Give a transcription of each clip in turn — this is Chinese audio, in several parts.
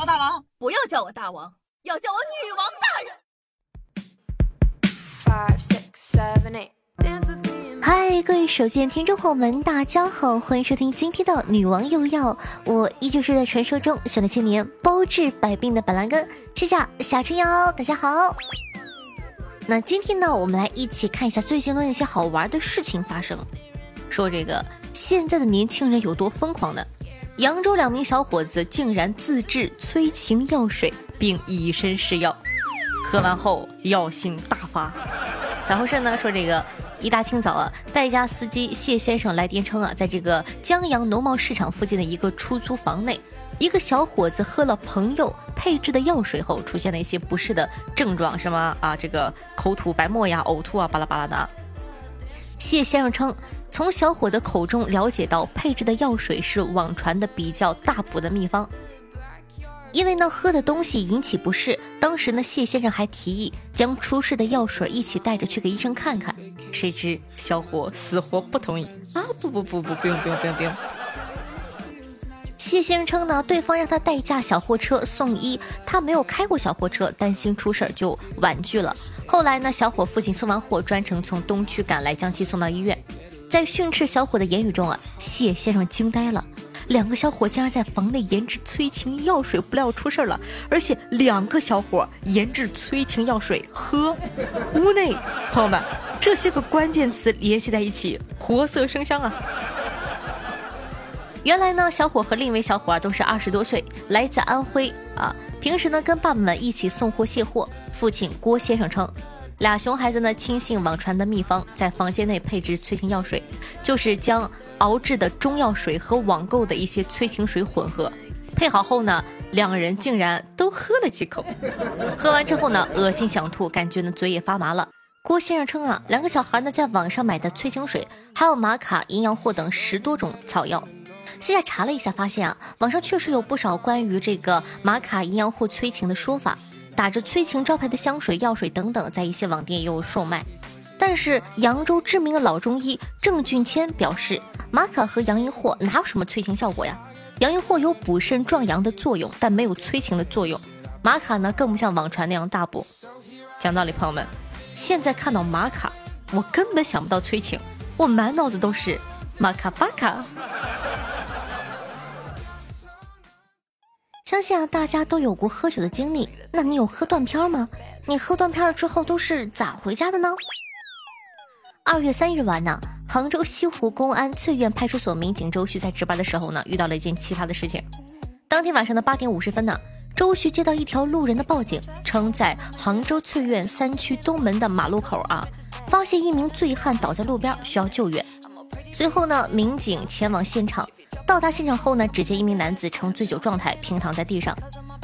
我大王，不要叫我大王，要叫我女王大人。嗨，各位手机听众朋友们，大家好，欢迎收听今天的女王又要，我依旧是在传说中修了千年包治百病的板蓝根，谢谢小春瑶，大家好。那今天呢，我们来一起看一下最近的一些好玩的事情发生。说这个现在的年轻人有多疯狂呢？扬州两名小伙子竟然自制催情药水，并以身试药，喝完后药性大发。咋回事呢？说这个一大清早啊，代驾司机谢先生来电称啊，在这个江阳农贸市场附近的一个出租房内，一个小伙子喝了朋友配制的药水后，出现了一些不适的症状，什么啊，这个口吐白沫呀、呕吐啊，巴拉巴拉的。谢先生称，从小伙的口中了解到，配制的药水是网传的比较大补的秘方。因为呢喝的东西引起不适，当时呢谢先生还提议将出事的药水一起带着去给医生看看，谁知小伙死活不同意啊！不不不不，不用不用不用不用。谢先生称呢，对方让他代驾小货车送医，他没有开过小货车，担心出事儿就婉拒了。后来呢，小伙父亲送完货，专程从东区赶来将其送到医院。在训斥小伙的言语中啊，谢先生惊呆了。两个小伙竟然在房内研制催情药水，不料出事了，而且两个小伙研制催情药水喝。屋内朋友们，这些个关键词联系在一起，活色生香啊！原来呢，小伙和另一位小伙啊都是二十多岁，来自安徽啊。平时呢，跟爸爸们一起送货卸货。父亲郭先生称。俩熊孩子呢，轻信网传的秘方，在房间内配置催情药水，就是将熬制的中药水和网购的一些催情水混合，配好后呢，两人竟然都喝了几口。喝完之后呢，恶心想吐，感觉呢嘴也发麻了。郭先生称啊，两个小孩呢在网上买的催情水，还有玛卡、营养货等十多种草药。现在查了一下，发现啊，网上确实有不少关于这个玛卡、营养货催情的说法。打着催情招牌的香水、药水等等，在一些网店也有售卖。但是扬州知名的老中医郑俊谦表示，玛卡和洋银货哪有什么催情效果呀？洋银货有补肾壮阳的作用，但没有催情的作用。玛卡呢，更不像网传那样大补。讲道理，朋友们，现在看到玛卡，我根本想不到催情，我满脑子都是玛卡巴卡。相信啊，大家都有过喝酒的经历。那你有喝断片吗？你喝断片了之后都是咋回家的呢？二月三日晚呢，杭州西湖公安翠苑派出所民警周旭在值班的时候呢，遇到了一件奇葩的事情。当天晚上的八点五十分呢，周旭接到一条路人的报警，称在杭州翠苑三区东门的马路口啊，发现一名醉汉倒在路边，需要救援。随后呢，民警前往现场。到达现场后呢，只见一名男子呈醉酒状态平躺在地上，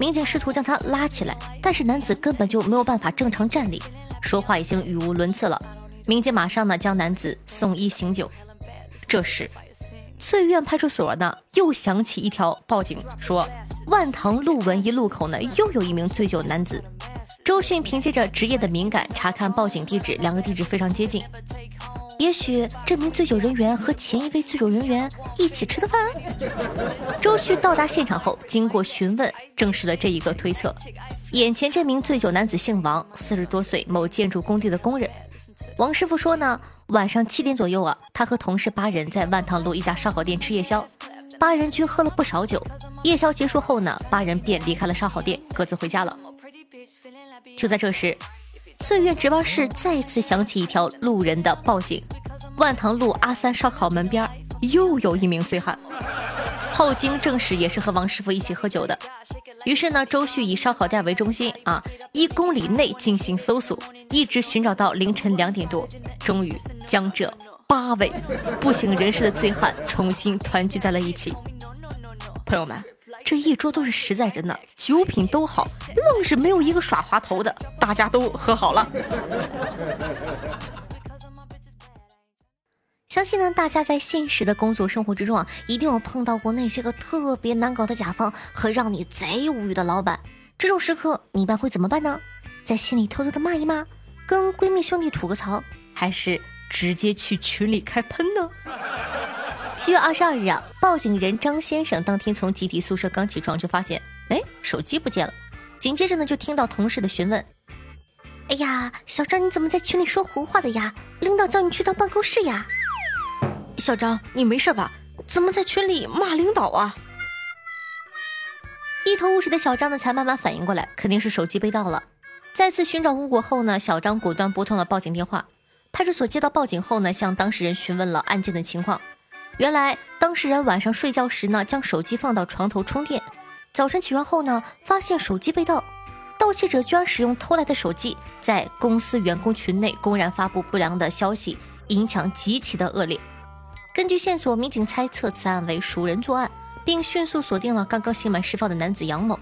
民警试图将他拉起来，但是男子根本就没有办法正常站立，说话已经语无伦次了。民警马上呢将男子送医醒酒。这时，翠苑派出所呢又响起一条报警，说万塘路文一路口呢又有一名醉酒男子。周迅凭借着职业的敏感查看报警地址，两个地址非常接近。也许这名醉酒人员和前一位醉酒人员一起吃的饭。周旭到达现场后，经过询问，证实了这一个推测。眼前这名醉酒男子姓王，四十多岁，某建筑工地的工人。王师傅说呢，晚上七点左右啊，他和同事八人在万塘路一家烧烤店吃夜宵，八人均喝了不少酒。夜宵结束后呢，八人便离开了烧烤店，各自回家了。就在这时。翠苑值班室再次响起一条路人的报警：万塘路阿三烧烤门边又有一名醉汉。后经证实，也是和王师傅一起喝酒的。于是呢，周旭以烧烤店为中心啊，一公里内进行搜索，一直寻找到凌晨两点多，终于将这八位不省人事的醉汉重新团聚在了一起。朋友们。这一桌都是实在人呢，酒品都好，愣是没有一个耍滑头的，大家都和好了。相信呢，大家在现实的工作生活之中啊，一定有碰到过那些个特别难搞的甲方和让你贼无语的老板。这种时刻，你一般会怎么办呢？在心里偷偷的骂一骂，跟闺蜜兄弟吐个槽，还是直接去群里开喷呢？七月二十二日啊，报警人张先生当天从集体宿舍刚起床，就发现哎，手机不见了。紧接着呢，就听到同事的询问：“哎呀，小张你怎么在群里说胡话的呀？领导叫你去趟办公室呀？”小张，你没事吧？怎么在群里骂领导啊？一头雾水的小张呢，才慢慢反应过来，肯定是手机被盗了。再次寻找无果后呢，小张果断拨通了报警电话。派出所接到报警后呢，向当事人询问了案件的情况。原来当事人晚上睡觉时呢，将手机放到床头充电，早晨起床后呢，发现手机被盗。盗窃者居然使用偷来的手机，在公司员工群内公然发布不良的消息，影响极其的恶劣。根据线索，民警猜测此案为熟人作案，并迅速锁定了刚刚刑满释放的男子杨某。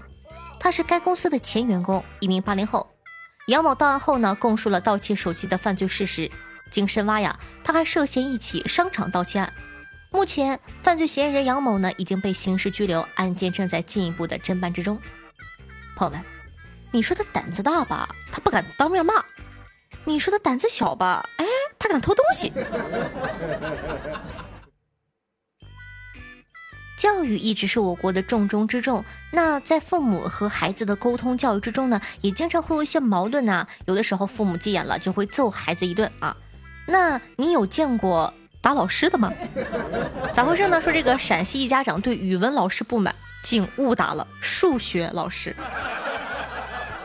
他是该公司的前员工，一名八零后。杨某到案后呢，供述了盗窃手机的犯罪事实。经深挖呀，他还涉嫌一起商场盗窃案。目前，犯罪嫌疑人杨某呢已经被刑事拘留，案件正在进一步的侦办之中。朋友们，你说他胆子大吧，他不敢当面骂；你说他胆子小吧，哎，他敢偷东西。教育一直是我国的重中之重。那在父母和孩子的沟通教育之中呢，也经常会有一些矛盾呐。有的时候父母急眼了，就会揍孩子一顿啊。那你有见过打老师的吗？咋回事呢？说这个陕西一家长对语文老师不满，竟误打了数学老师。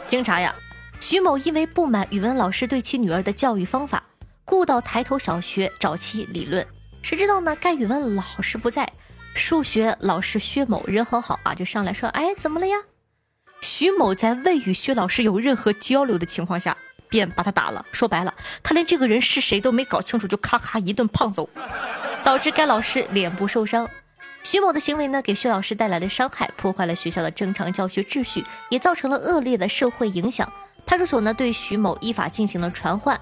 经查呀，徐某因为不满语文老师对其女儿的教育方法，故到抬头小学找其理论。谁知道呢？该语文老师不在。数学老师薛某人很好啊，就上来说：“哎，怎么了呀？”徐某在未与薛老师有任何交流的情况下，便把他打了。说白了，他连这个人是谁都没搞清楚，就咔咔一顿胖揍，导致该老师脸部受伤。徐某的行为呢，给薛老师带来的伤害，破坏了学校的正常教学秩序，也造成了恶劣的社会影响。派出所呢，对徐某依法进行了传唤，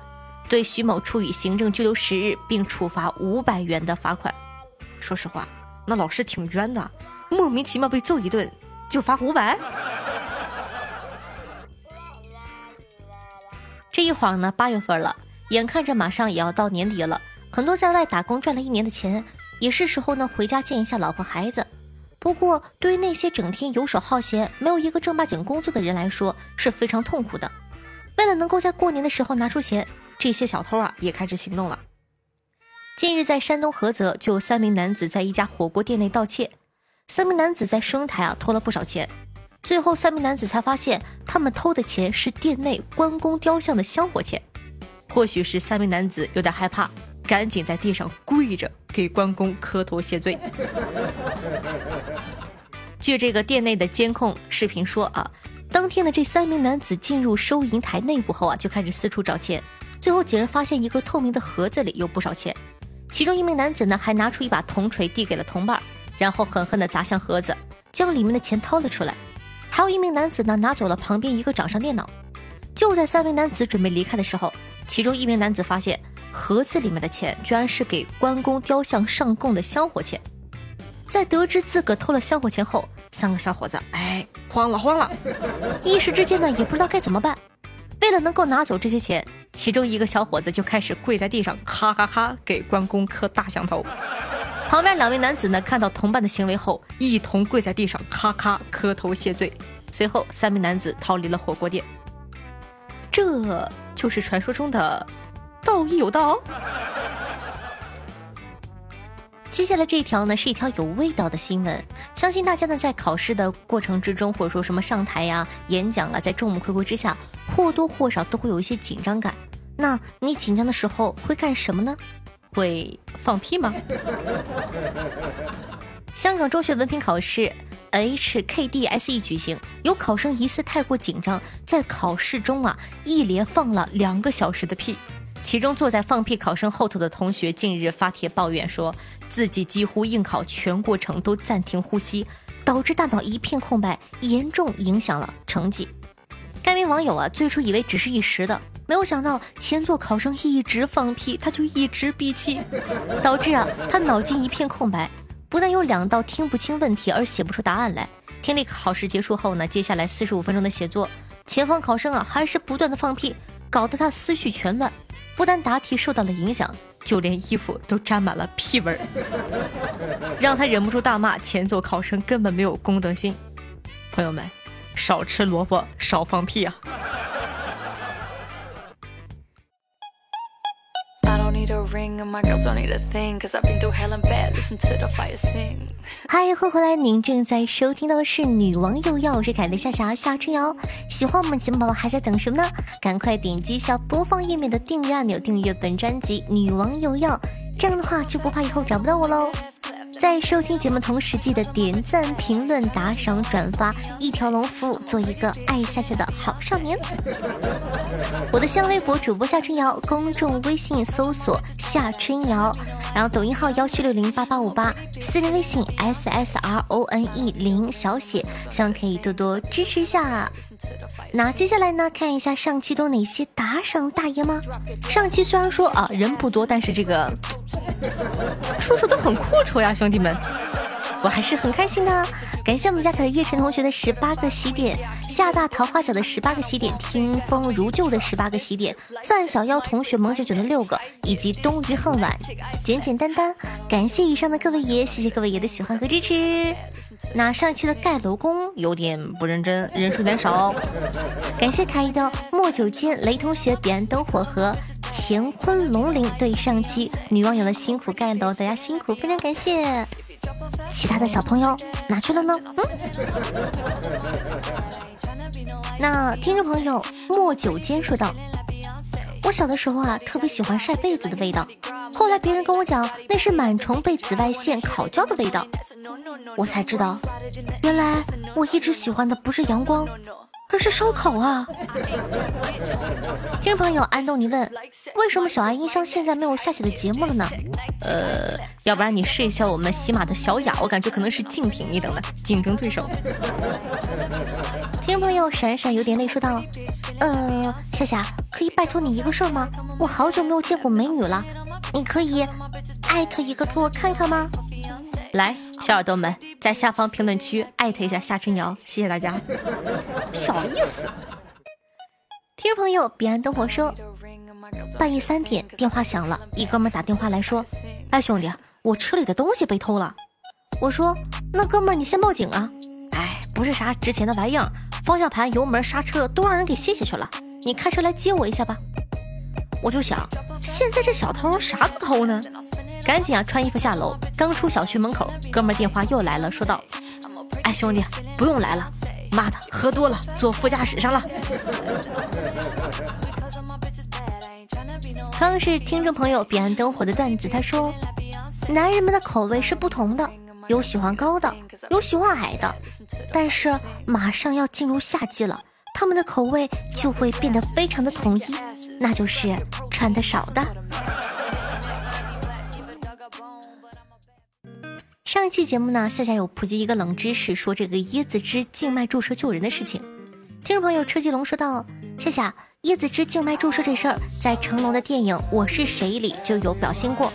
对徐某处以行政拘留十日，并处罚五百元的罚款。说实话。那老师挺冤的，莫名其妙被揍一顿就罚五百。这一晃呢，八月份了，眼看着马上也要到年底了，很多在外打工赚了一年的钱，也是时候呢回家见一下老婆孩子。不过，对于那些整天游手好闲、没有一个正八经工作的人来说，是非常痛苦的。为了能够在过年的时候拿出钱，这些小偷啊也开始行动了。近日，在山东菏泽，就有三名男子在一家火锅店内盗窃。三名男子在收银台啊偷了不少钱，最后三名男子才发现，他们偷的钱是店内关公雕像的香火钱。或许是三名男子有点害怕，赶紧在地上跪着给关公磕头谢罪。据这个店内的监控视频说啊，当天的这三名男子进入收银台内部后啊，就开始四处找钱，最后几人发现一个透明的盒子里有不少钱。其中一名男子呢，还拿出一把铜锤递给了同伴，然后狠狠地砸向盒子，将里面的钱掏了出来。还有一名男子呢，拿走了旁边一个掌上电脑。就在三名男子准备离开的时候，其中一名男子发现盒子里面的钱居然是给关公雕像上供的香火钱。在得知自个偷了香火钱后，三个小伙子哎慌了慌了，一时之间呢也不知道该怎么办。为了能够拿走这些钱。其中一个小伙子就开始跪在地上，咔咔咔给关公磕大响头。旁边两位男子呢，看到同伴的行为后，一同跪在地上，咔咔磕头谢罪。随后，三名男子逃离了火锅店。这就是传说中的道义有道。接下来这一条呢，是一条有味道的新闻。相信大家呢，在考试的过程之中，或者说什么上台呀、演讲啊，在众目睽睽之下，或多或少都会有一些紧张感。那你紧张的时候会干什么呢？会放屁吗？香港中学文凭考试 HKDSE 举行，有考生疑似太过紧张，在考试中啊，一连放了两个小时的屁。其中坐在放屁考生后头的同学近日发帖抱怨说。自己几乎应考全过程都暂停呼吸，导致大脑一片空白，严重影响了成绩。该名网友啊，最初以为只是一时的，没有想到前座考生一直放屁，他就一直闭气，导致啊他脑筋一片空白，不但有两道听不清问题而写不出答案来。听力考试结束后呢，接下来四十五分钟的写作，前方考生啊还是不断的放屁，搞得他思绪全乱，不但答题受到了影响。就连衣服都沾满了屁味儿，让他忍不住大骂前座考生根本没有公德心。朋友们，少吃萝卜，少放屁啊！嗨，欢迎回来！您正在收听到的是《女王又要》，我是凯的夏夏夏春瑶。喜欢我们节目宝宝还在等什么呢？赶快点击一下播放页面的订阅按钮，订阅本专辑《女王又要》，这样的话就不怕以后找不到我喽。在收听节目同时，记得点赞、评论、打赏、转发，一条龙服务，做一个爱夏夏的好少年。我的新浪微博主播夏春瑶，公众微信搜索夏春瑶，然后抖音号幺七六零八八五八，私人微信 s s r o n e 零小写，希望可以多多支持一下。那接下来呢，看一下上期都哪些打赏大爷吗？上期虽然说啊人不多，但是这个。处处都很阔绰呀，兄弟们，我还是很开心的。感谢我们家可的叶晨同学的十八个喜点，夏大桃花角的十八个喜点，听风如旧的十八个喜点，范小妖同学萌九九的六个，以及冬鱼恨晚，简简单单。感谢以上的各位爷，谢谢各位爷的喜欢和支持。那上一期的盖楼工有点不认真，人数有点少。感谢凯一的莫九间雷同学彼岸灯火和。乾坤龙鳞对上期女网友的辛苦盖楼，大家辛苦，非常感谢。其他的小朋友哪去了呢？嗯。那听众朋友莫九间说道：“我小的时候啊，特别喜欢晒被子的味道。后来别人跟我讲，那是螨虫被紫外线烤焦的味道，我才知道，原来我一直喜欢的不是阳光。”而是烧烤啊！听众朋友安东尼问：为什么小爱音箱现在没有下写的节目了呢？呃，要不然你试一下我们喜马的小雅，我感觉可能是竞品，你等的，竞争对手。听众朋友闪闪有点累说道：呃，夏夏，可以拜托你一个事儿吗？我好久没有见过美女了，你可以艾特一个给我看看吗？来，小耳朵们，在下方评论区艾特一下夏春瑶，谢谢大家。小意思。听众朋友，彼岸灯火说，半夜三点电话响了，一哥们打电话来说：“哎，兄弟，我车里的东西被偷了。”我说：“那哥们，你先报警啊！”哎，不是啥值钱的玩意儿，方向盘、油门、刹车都让人给卸下去了，你开车来接我一下吧。我就想，现在这小偷啥都偷呢。赶紧啊，穿衣服下楼。刚出小区门口，哥们电话又来了，说道：“哎，兄弟，不用来了，妈的，喝多了，坐副驾驶上了。”同样是听众朋友彼岸灯火的段子，他说：“男人们的口味是不同的，有喜欢高的，有喜欢矮的，但是马上要进入夏季了，他们的口味就会变得非常的统一，那就是穿的少的。”上一期节目呢，夏夏有普及一个冷知识，说这个椰子汁静脉注射救人的事情。听众朋友车继龙说道：“夏夏，椰子汁静脉注射这事儿，在成龙的电影《我是谁》里就有表现过。”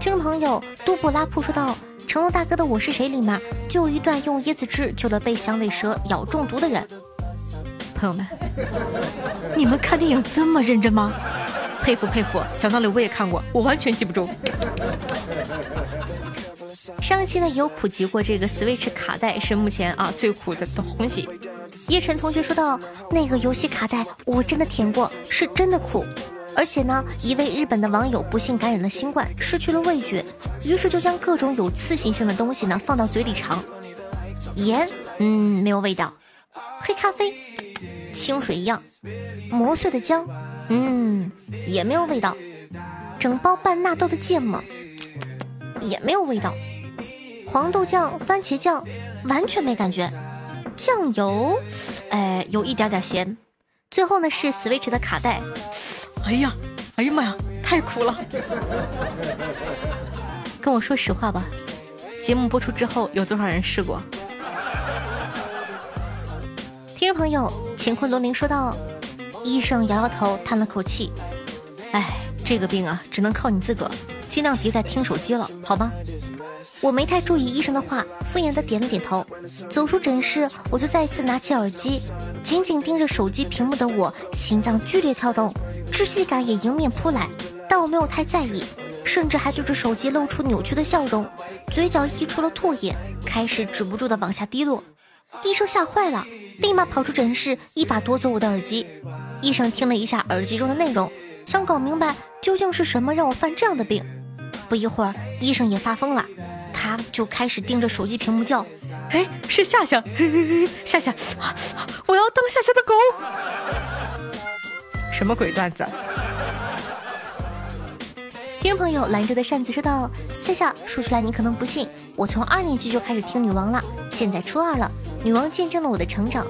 听众朋友杜布拉普说道：“成龙大哥的《我是谁》里面就有一段用椰子汁救了被响尾蛇咬中毒的人。”朋友们，你们看电影这么认真吗？佩服佩服！讲道理我也看过，我完全记不住。上期呢也有普及过，这个 Switch 卡带是目前啊最苦的东西。叶晨同学说到，那个游戏卡带我真的舔过，是真的苦。而且呢，一位日本的网友不幸感染了新冠，失去了味觉，于是就将各种有刺激性的东西呢放到嘴里尝。盐，嗯，没有味道。黑咖啡，清水一样。磨碎的姜，嗯，也没有味道。整包半纳豆的芥末，也没有味道。黄豆酱、番茄酱完全没感觉，酱油，哎，有一点点咸。最后呢是 Switch 的卡带，哎呀，哎呀妈呀，太苦了！跟我说实话吧，节目播出之后有多少人试过？听众朋友，乾坤罗宁说道：“医生摇摇头，叹了口气，哎，这个病啊，只能靠你自个儿，尽量别再听手机了，好吗？”我没太注意医生的话，敷衍的点了点头。走出诊室，我就再次拿起耳机，紧紧盯着手机屏幕的我，心脏剧烈跳动，窒息感也迎面扑来。但我没有太在意，甚至还对着手机露出扭曲的笑容，嘴角溢出了唾液，开始止不住的往下滴落。医生吓坏了，立马跑出诊室，一把夺走我的耳机。医生听了一下耳机中的内容，想搞明白究竟是什么让我犯这样的病。不一会儿，医生也发疯了，他就开始盯着手机屏幕叫：“哎，是夏夏，夏夏，我要当夏夏的狗。”什么鬼段子？听众朋友，兰州的扇子说道：“夏夏，说出来你可能不信，我从二年级就开始听女王了，现在初二了，女王见证了我的成长。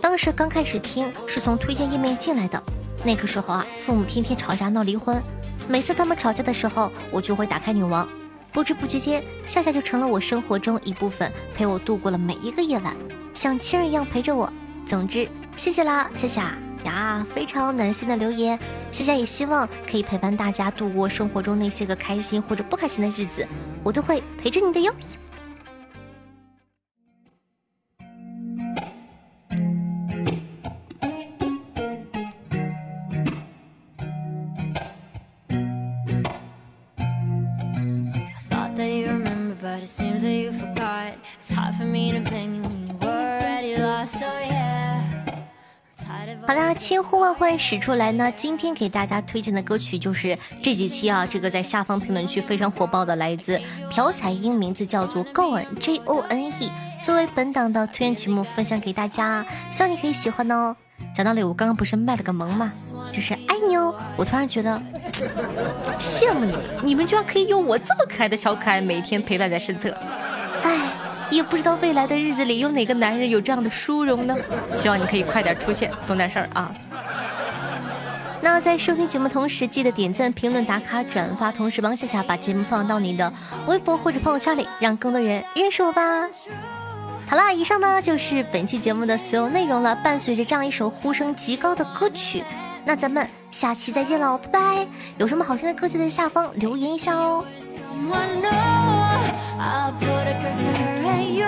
当时刚开始听是从推荐页面进来的，那个时候啊，父母天天吵架闹离婚，每次他们吵架的时候，我就会打开女王，不知不觉间，夏夏就成了我生活中一部分，陪我度过了每一个夜晚，像亲人一样陪着我。总之，谢谢啦，夏夏。”呀，非常暖心的留言，夏夏也希望可以陪伴大家度过生活中那些个开心或者不开心的日子，我都会陪着你的哟。好啦，千呼万唤始出来呢。今天给大家推荐的歌曲就是这几期啊，这个在下方评论区非常火爆的，来自朴彩英，名字叫做 Gone J O N E，作为本档的推荐曲目分享给大家，希望你可以喜欢哦。讲道理，我刚刚不是卖了个萌吗？就是爱你哦。我突然觉得 羡慕你们，你们居然可以有我这么可爱的小可爱每天陪伴在身侧。也不知道未来的日子里有哪个男人有这样的殊荣呢？希望你可以快点出现，懂点事儿啊！那在收听节目同时，记得点赞、评论、打卡、转发，同时帮夏夏把节目放到你的微博或者朋友圈里，让更多人认识我吧。好啦，以上呢就是本期节目的所有内容了。伴随着这样一首呼声极高的歌曲，那咱们下期再见喽，拜拜！有什么好听的歌，记得在下方留言一下哦。I put a cursor at you.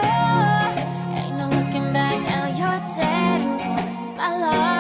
Ain't no looking back now, you're dead and gone, my love.